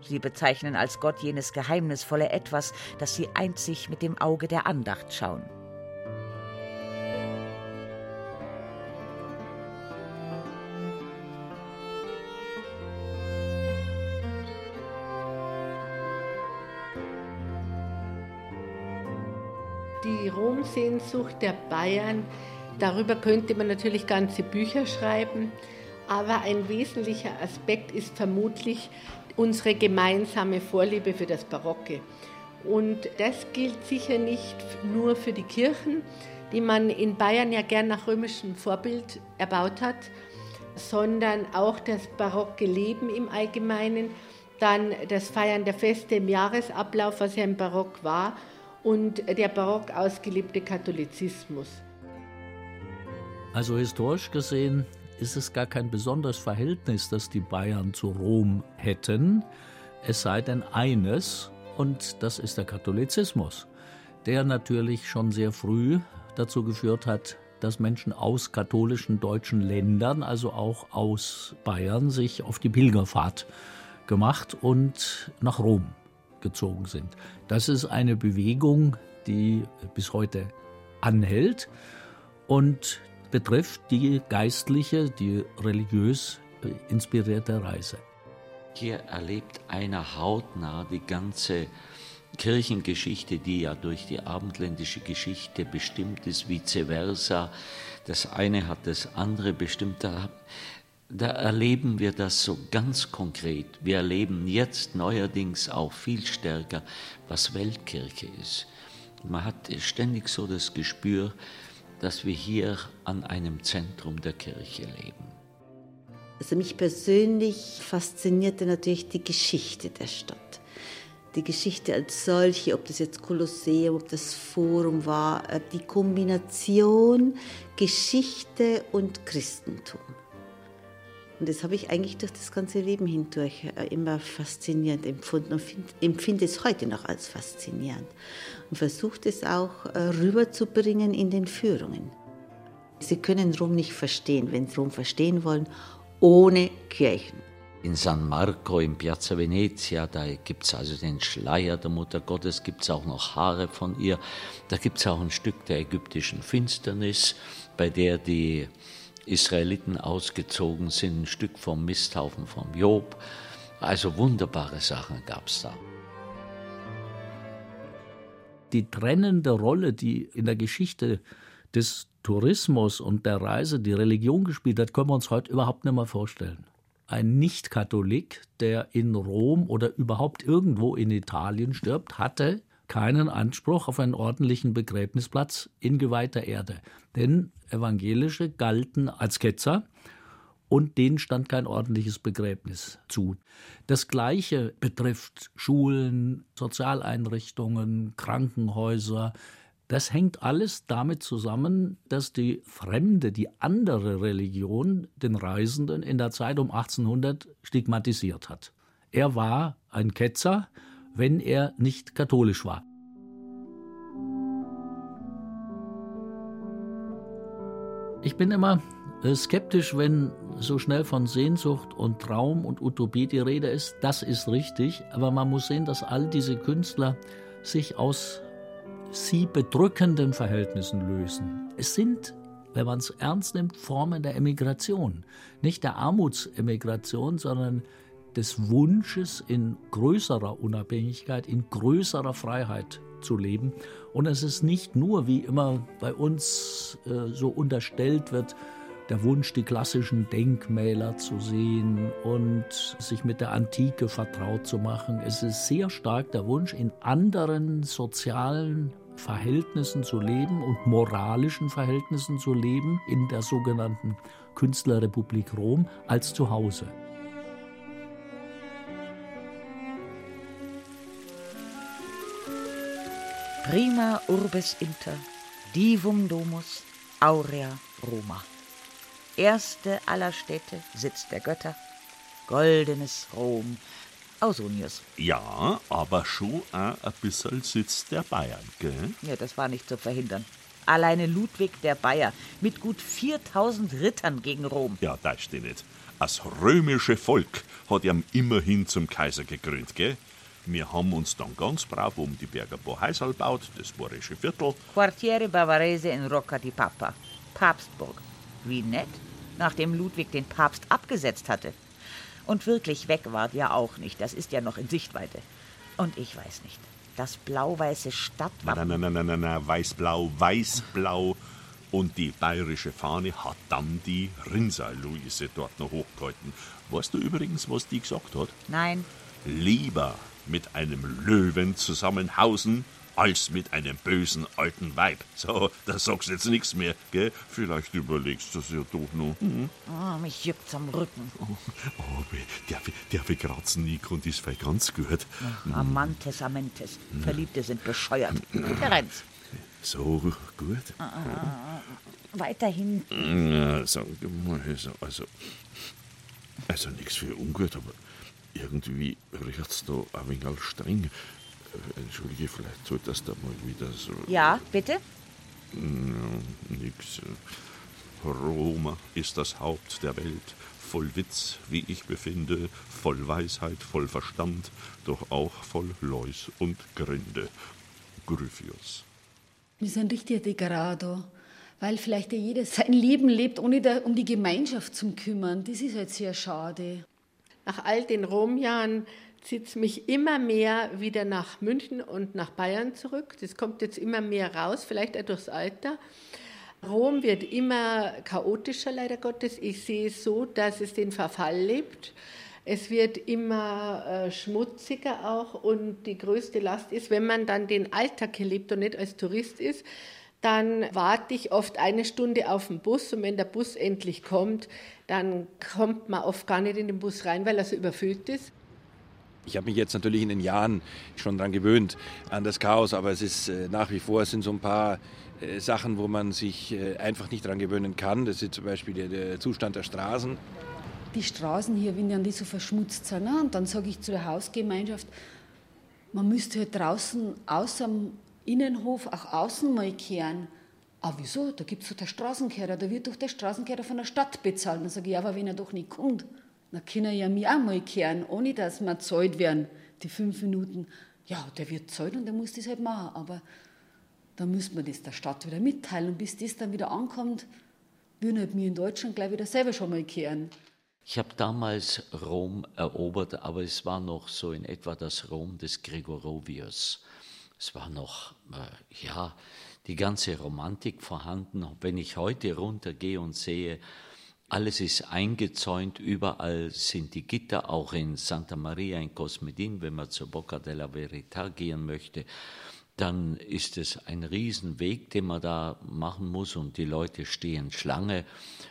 Sie bezeichnen als Gott jenes geheimnisvolle Etwas, das sie einzig mit dem Auge der Andacht schauen. Die Romsehnsucht der Bayern, darüber könnte man natürlich ganze Bücher schreiben, aber ein wesentlicher Aspekt ist vermutlich unsere gemeinsame Vorliebe für das Barocke. Und das gilt sicher nicht nur für die Kirchen, die man in Bayern ja gern nach römischem Vorbild erbaut hat, sondern auch das barocke Leben im Allgemeinen, dann das Feiern der Feste im Jahresablauf, was ja im Barock war, und der barock ausgelebte Katholizismus. Also historisch gesehen ist es gar kein besonderes Verhältnis, das die Bayern zu Rom hätten, es sei denn eines, und das ist der Katholizismus, der natürlich schon sehr früh dazu geführt hat, dass Menschen aus katholischen deutschen Ländern, also auch aus Bayern, sich auf die Pilgerfahrt gemacht und nach Rom gezogen sind. Das ist eine Bewegung, die bis heute anhält und betrifft die geistliche, die religiös inspirierte Reise. Hier erlebt einer hautnah die ganze Kirchengeschichte, die ja durch die abendländische Geschichte bestimmt ist, vice versa. Das eine hat das andere bestimmt. Da erleben wir das so ganz konkret. Wir erleben jetzt neuerdings auch viel stärker, was Weltkirche ist. Man hat ständig so das Gespür, dass wir hier an einem Zentrum der Kirche leben. Also mich persönlich faszinierte natürlich die Geschichte der Stadt. Die Geschichte als solche, ob das jetzt Kolosseum, ob das Forum war, äh, die Kombination Geschichte und Christentum. Und das habe ich eigentlich durch das ganze Leben hindurch äh, immer faszinierend empfunden und find, empfinde es heute noch als faszinierend. Und versuche es auch äh, rüberzubringen in den Führungen. Sie können Rom nicht verstehen, wenn Sie Rom verstehen wollen, ohne Kirchen. In San Marco, in Piazza Venezia, da gibt es also den Schleier der Mutter Gottes, gibt es auch noch Haare von ihr. Da gibt es auch ein Stück der ägyptischen Finsternis, bei der die Israeliten ausgezogen sind, ein Stück vom Misthaufen vom Job. Also wunderbare Sachen gab es da. Die trennende Rolle, die in der Geschichte des Tourismus und der Reise die Religion gespielt hat, können wir uns heute überhaupt nicht mehr vorstellen. Ein Nicht-Katholik, der in Rom oder überhaupt irgendwo in Italien stirbt, hatte keinen Anspruch auf einen ordentlichen Begräbnisplatz in geweihter Erde. Denn Evangelische galten als Ketzer und denen stand kein ordentliches Begräbnis zu. Das Gleiche betrifft Schulen, Sozialeinrichtungen, Krankenhäuser. Das hängt alles damit zusammen, dass die fremde, die andere Religion den Reisenden in der Zeit um 1800 stigmatisiert hat. Er war ein Ketzer, wenn er nicht katholisch war. Ich bin immer äh, skeptisch, wenn so schnell von Sehnsucht und Traum und Utopie die Rede ist. Das ist richtig, aber man muss sehen, dass all diese Künstler sich aus sie bedrückenden Verhältnissen lösen. Es sind, wenn man es ernst nimmt, Formen der Emigration. Nicht der Armutsemigration, sondern des Wunsches in größerer Unabhängigkeit, in größerer Freiheit zu leben. Und es ist nicht nur, wie immer bei uns äh, so unterstellt wird, der Wunsch, die klassischen Denkmäler zu sehen und sich mit der Antike vertraut zu machen. Es ist sehr stark der Wunsch, in anderen sozialen Verhältnissen zu leben und moralischen Verhältnissen zu leben in der sogenannten Künstlerrepublik Rom als zu Hause. Prima urbes inter, divum domus, aurea Roma. Erste aller Städte, Sitz der Götter, goldenes Rom. Ausonius. Ja, aber schon auch ein bisschen Sitz der Bayern, gell? Ja, das war nicht zu verhindern. Alleine Ludwig der Bayer mit gut 4000 Rittern gegen Rom. Ja, das steht nicht. Das römische Volk hat ihm immerhin zum Kaiser gekrönt, gell? Wir haben uns dann ganz brav um die Berger Boheisal gebaut, das Bohrische Viertel. Quartiere Bavarese in Rocca di Papa. Papstburg. Wie nett, nachdem Ludwig den Papst abgesetzt hatte. Und wirklich weg war ja auch nicht, das ist ja noch in Sichtweite. Und ich weiß nicht, das blau-weiße Stadtwappen... Nein, nein, nein, nein, nein, weiß-blau, weiß-blau. Und die bayerische Fahne hat dann die Rinnsal-Luise dort noch hochgehalten. Weißt du übrigens, was die gesagt hat? Nein. Lieber mit einem Löwen zusammenhausen, als mit einem bösen alten Weib. So, da sagst du jetzt nichts mehr, gell? Vielleicht überlegst du es ja doch noch. Hm? Oh, mich juckt's am Rücken. Oh, oh der, der bekratzen Nico und ist voll ganz gut. Ach, Amantes, Amentes. Verliebte sind bescheuert. Ferenz. So gut. Weiter hinten. Ja, sag mal, also, also, also nichts für ungut, aber irgendwie riecht's da ein wenig streng. Äh, Entschuldige, vielleicht sollte das da mal wieder so. Ja, bitte? Ja, nix. Roma ist das Haupt der Welt, voll Witz, wie ich befinde, voll Weisheit, voll Verstand, doch auch voll Leus und Grinde. Gryphius. Wir sind richtig Degrado, weil vielleicht jeder sein Leben lebt, ohne da, um die Gemeinschaft zu kümmern. Das ist halt sehr schade. Nach all den Romjahren zieht es mich immer mehr wieder nach München und nach Bayern zurück. Das kommt jetzt immer mehr raus, vielleicht auch durchs Alter. Rom wird immer chaotischer, leider Gottes. Ich sehe es so, dass es den Verfall lebt. Es wird immer äh, schmutziger auch und die größte Last ist, wenn man dann den Alltag hier lebt und nicht als Tourist ist, dann warte ich oft eine Stunde auf den Bus und wenn der Bus endlich kommt, dann kommt man oft gar nicht in den Bus rein, weil er so überfüllt ist. Ich habe mich jetzt natürlich in den Jahren schon daran gewöhnt, an das Chaos, aber es ist äh, nach wie vor, es sind so ein paar äh, Sachen, wo man sich äh, einfach nicht daran gewöhnen kann. Das ist zum Beispiel der, der Zustand der Straßen. Die Straßen hier, wenn dann die so verschmutzt sind, ne? und dann sage ich zu der Hausgemeinschaft, man müsste halt draußen außer dem Innenhof auch außen mal kehren. Ah, wieso? Da gibt es doch der Straßenkehrer, da wird doch der Straßenkehrer von der Stadt bezahlt. Dann sage ich, ja, aber wenn er doch nicht kommt, dann kann er ja mich auch mal kehren, ohne dass wir zahlt werden, die fünf Minuten. Ja, der wird zahlt und der muss das halt machen. Aber dann müssen wir das der Stadt wieder mitteilen. Und bis das dann wieder ankommt, würden halt wir in Deutschland gleich wieder selber schon mal kehren. Ich habe damals Rom erobert, aber es war noch so in etwa das Rom des Gregorovius. Es war noch, äh, ja, die ganze Romantik vorhanden. Wenn ich heute runtergehe und sehe, alles ist eingezäunt, überall sind die Gitter, auch in Santa Maria in Cosmedin, wenn man zur Bocca della Verità gehen möchte, dann ist es ein Riesenweg, den man da machen muss und die Leute stehen Schlange.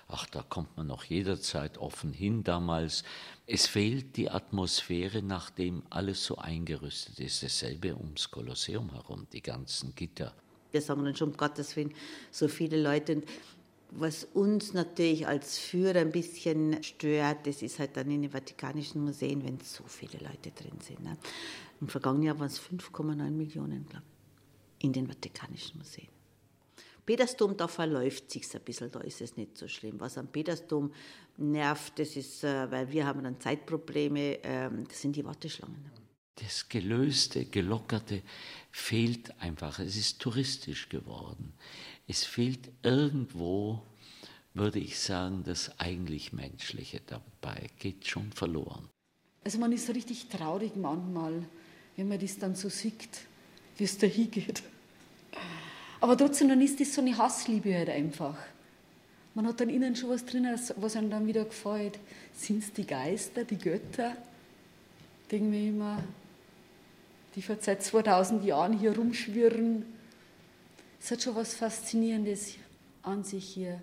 Ach, da kommt man noch jederzeit offen hin damals. Es fehlt die Atmosphäre, nachdem alles so eingerüstet ist. Dasselbe ums Kolosseum herum, die ganzen Gitter. Wir sagen dann schon, um Gottes Willen, so viele Leute. Und was uns natürlich als Führer ein bisschen stört, das ist halt dann in den Vatikanischen Museen, wenn so viele Leute drin sind. Ne? Im vergangenen Jahr waren es 5,9 Millionen, glaube ich, in den Vatikanischen Museen. Petersdom, da verläuft sich ein bisschen, da ist es nicht so schlimm. Was am Petersdom nervt, das ist, äh, weil wir haben dann Zeitprobleme, ähm, das sind die Warteschlangen. Das Gelöste, Gelockerte fehlt einfach. Es ist touristisch geworden es fehlt irgendwo, würde ich sagen, das eigentlich Menschliche dabei, geht schon verloren. Also man ist richtig traurig manchmal, wenn man das dann so sieht, wie es da hingeht. Aber trotzdem, dann ist das so eine Hassliebe halt einfach. Man hat dann innen schon was drin, was einem dann wieder gefällt. Sind es die Geister, die Götter? Denken wir immer, die seit 2000 Jahren hier rumschwirren es hat schon was Faszinierendes an sich hier.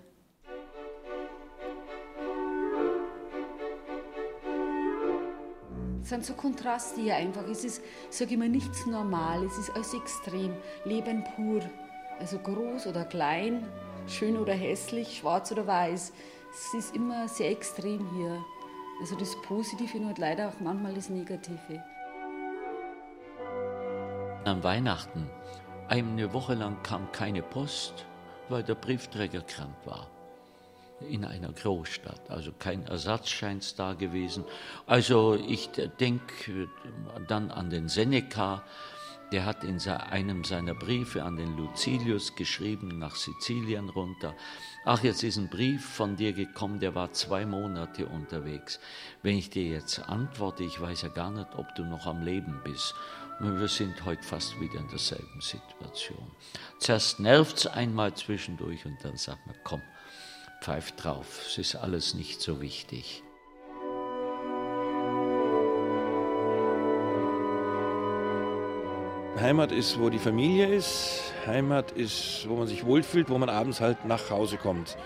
Es sind so Kontraste hier einfach. Es ist, ich sage immer, nichts normal. Es ist alles extrem. Leben pur. Also groß oder klein, schön oder hässlich, schwarz oder weiß. Es ist immer sehr extrem hier. Also das Positive und leider auch manchmal das Negative. An Weihnachten, eine Woche lang kam keine Post, weil der Briefträger krank war in einer Großstadt. Also kein Ersatzschein da gewesen. Also ich denke dann an den Seneca, der hat in einem seiner Briefe an den Lucilius geschrieben, nach Sizilien runter. Ach, jetzt ist ein Brief von dir gekommen, der war zwei Monate unterwegs. Wenn ich dir jetzt antworte, ich weiß ja gar nicht, ob du noch am Leben bist. Wir sind heute fast wieder in derselben Situation. Zuerst nervt es einmal zwischendurch und dann sagt man, komm, pfeift drauf, es ist alles nicht so wichtig. Heimat ist, wo die Familie ist. Heimat ist, wo man sich wohlfühlt, wo man abends halt nach Hause kommt.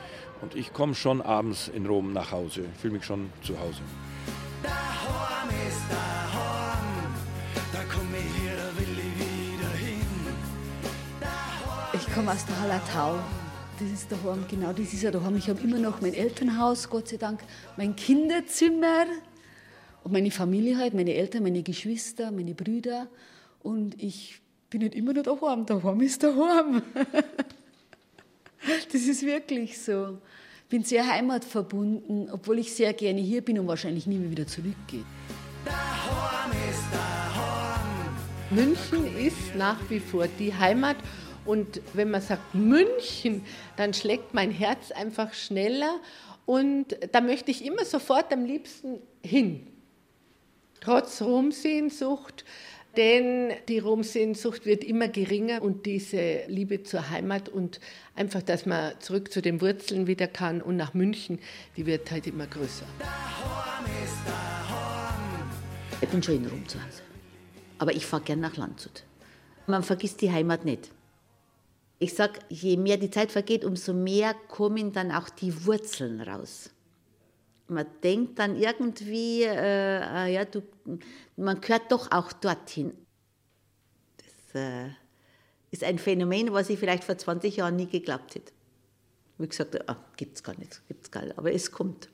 Und ich komme schon abends in Rom nach Hause, fühle mich schon zu Hause. Ich komme aus der Hallertau. Das ist daheim, genau, das ist ja daheim. Ich habe immer noch mein Elternhaus, Gott sei Dank, mein Kinderzimmer und meine Familie halt, meine Eltern, meine Geschwister, meine Brüder. Und ich bin nicht immer nur daheim. Daheim ist daheim. das ist wirklich so. Ich bin sehr heimatverbunden, obwohl ich sehr gerne hier bin und wahrscheinlich nie mehr wieder zurückgehe. Daheim ist daheim. München ist nach wie vor die Heimat. Und wenn man sagt München, dann schlägt mein Herz einfach schneller. Und da möchte ich immer sofort am liebsten hin. Trotz Rumsehnsucht, denn die Romsehnsucht wird immer geringer und diese Liebe zur Heimat und einfach, dass man zurück zu den Wurzeln wieder kann und nach München, die wird halt immer größer. Ich bin schon in Rom zu Hause. Aber ich fahre gern nach Landshut. Man vergisst die Heimat nicht. Ich sage, je mehr die Zeit vergeht, umso mehr kommen dann auch die Wurzeln raus man denkt dann irgendwie, äh, äh, ja, du, man gehört doch auch dorthin. Das äh, ist ein Phänomen, was ich vielleicht vor 20 Jahren nie geglaubt hätte. Wie gesagt, ah, gibt es gar nicht, gibt's gar nicht. Aber es kommt.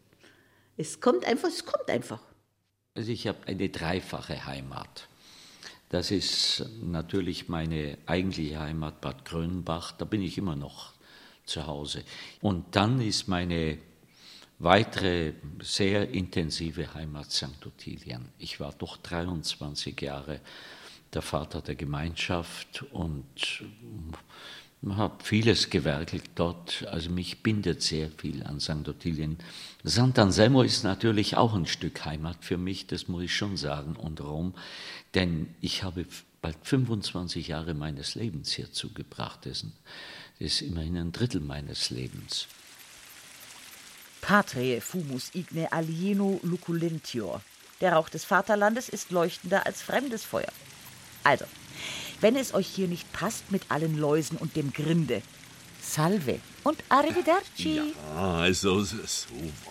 Es kommt einfach, es kommt einfach. Also ich habe eine dreifache Heimat. Das ist natürlich meine eigentliche Heimat Bad Grönbach. Da bin ich immer noch zu Hause. Und dann ist meine weitere sehr intensive Heimat St. Ottilien. Ich war doch 23 Jahre der Vater der Gemeinschaft und habe vieles gewerkelt dort. Also mich bindet sehr viel an St. Ottilien. St. Anselmo ist natürlich auch ein Stück Heimat für mich, das muss ich schon sagen, und Rom, denn ich habe bald 25 Jahre meines Lebens hier zugebracht. Das ist immerhin ein Drittel meines Lebens. Patrie fumus igne alieno luculentior. Der Rauch des Vaterlandes ist leuchtender als fremdes Feuer. Also, wenn es euch hier nicht passt mit allen Läusen und dem Grinde, salve und arrivederci. Ja, also so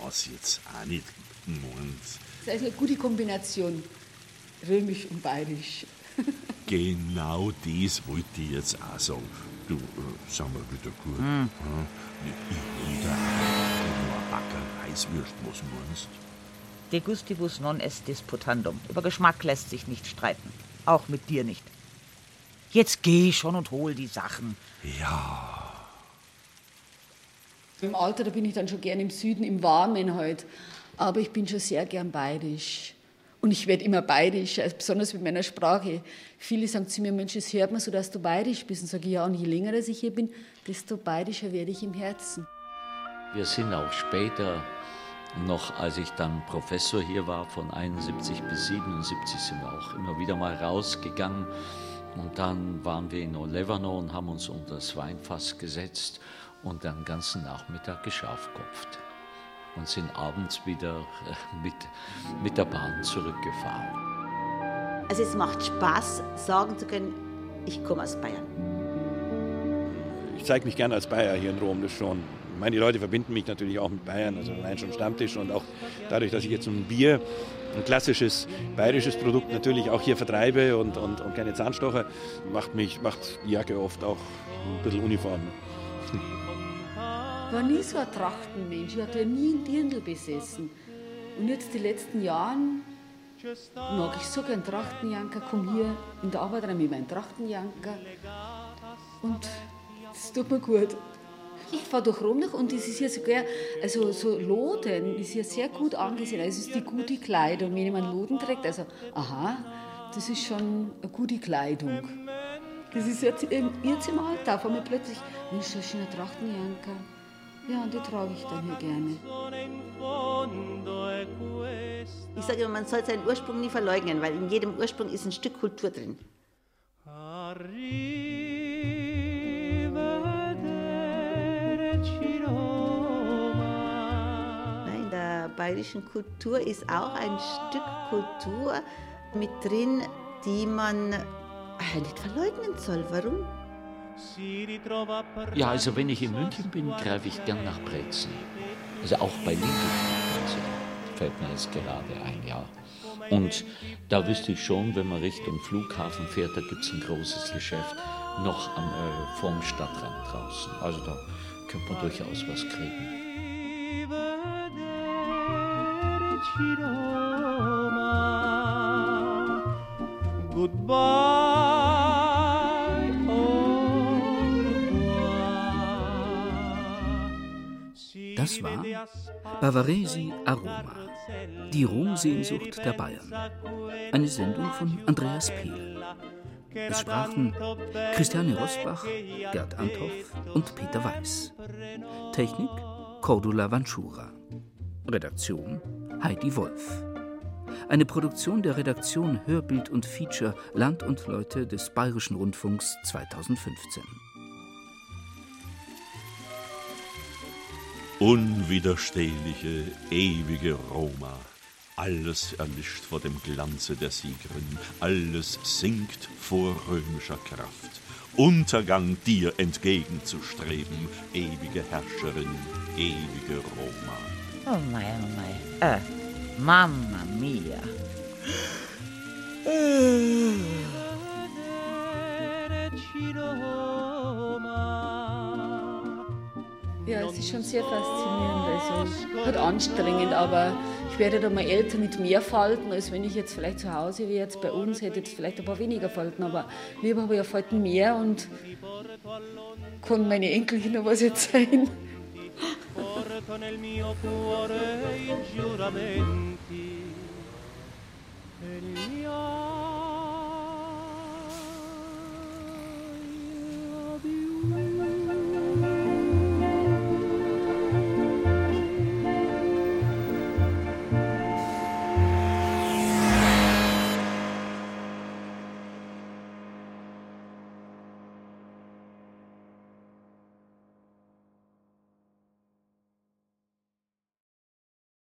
was jetzt auch nicht. Das ist eine gute Kombination, römisch und bayerisch. genau das wollte ich jetzt auch sagen. Du, äh, sag mal bitte gut. Hm. Ja, jeder Backel Reiswürst, was meinst De gustibus non est disputandum. Über Geschmack lässt sich nicht streiten. Auch mit dir nicht. Jetzt geh schon und hol die Sachen. Ja. Im Alter, da bin ich dann schon gern im Süden, im Warmen halt. Aber ich bin schon sehr gern bayerisch. Und ich werde immer bayerisch, also besonders mit meiner Sprache. Viele sagen zu mir, Mensch, es hört man so, dass du bayerisch bist. Und sage ich, ja, und je länger ich hier bin, desto bayerischer werde ich im Herzen. Wir sind auch später noch, als ich dann Professor hier war, von 71 bis 77, sind wir auch immer wieder mal rausgegangen. Und dann waren wir in Olevano und haben uns unter das Weinfass gesetzt und den ganzen Nachmittag geschafkopft und sind abends wieder äh, mit, mit der Bahn zurückgefahren. Also es macht Spaß, sagen zu können, ich komme aus Bayern. Ich zeige mich gerne als Bayer hier in Rom, das schon. Meine Leute verbinden mich natürlich auch mit Bayern, also allein schon Stammtisch und auch dadurch, dass ich jetzt ein Bier, ein klassisches bayerisches Produkt natürlich auch hier vertreibe und, und, und keine Zahnstocher, macht mich, macht die Jacke oft auch ein bisschen uniform. Ich war nie so ein Trachtenmensch, ich hatte nie einen Dirndl besessen. Und jetzt die letzten Jahren mag ich so gern Trachtenjanker, komme hier in der Arbeit rein mit meinem Trachtenjanker und das tut mir gut. Ich fahre durch Romnach und es ist hier sogar, also so Loden ist hier sehr gut angesehen. Also es ist die gute Kleidung. Wenn jemand Loden trägt, also aha, das ist schon eine gute Kleidung. Das ist jetzt, im Alter, auf einmal plötzlich, Mensch, ist ein Trachtenjanker. Ja, und die trage ich dann hier gerne. Ich sage immer, man soll seinen Ursprung nie verleugnen, weil in jedem Ursprung ist ein Stück Kultur drin. In der bayerischen Kultur ist auch ein Stück Kultur mit drin, die man nicht verleugnen soll. Warum? Ja, also wenn ich in München bin, greife ich gern nach Brezen. Also auch bei also, fällt mir jetzt gerade ein, ja. Und da wüsste ich schon, wenn man Richtung Flughafen fährt, da gibt es ein großes Geschäft noch am, äh, vorm Stadtrand draußen. Also da könnte man durchaus was kriegen. Das war Bavaresi Aroma, die Romsehnsucht der Bayern. Eine Sendung von Andreas Pehl. Es sprachen Christiane Rosbach, Gerd Anthoff und Peter Weiß. Technik Cordula Vanchura. Redaktion Heidi Wolf. Eine Produktion der Redaktion Hörbild und Feature Land und Leute des Bayerischen Rundfunks 2015. Unwiderstehliche, ewige Roma. Alles erlischt vor dem Glanze der Siegerin, alles sinkt vor römischer Kraft. Untergang dir entgegenzustreben, ewige Herrscherin, ewige Roma. Oh mei, oh mei. Äh, Mamma mia. Ja, es ist schon sehr faszinierend. Also, halt anstrengend, aber ich werde da mal älter mit mehr Falten, als wenn ich jetzt vielleicht zu Hause wäre. Jetzt bei uns hätte ich vielleicht ein paar weniger Falten, aber lieber habe ich ja Falten mehr und kann meine Enkelchen noch was erzählen. porto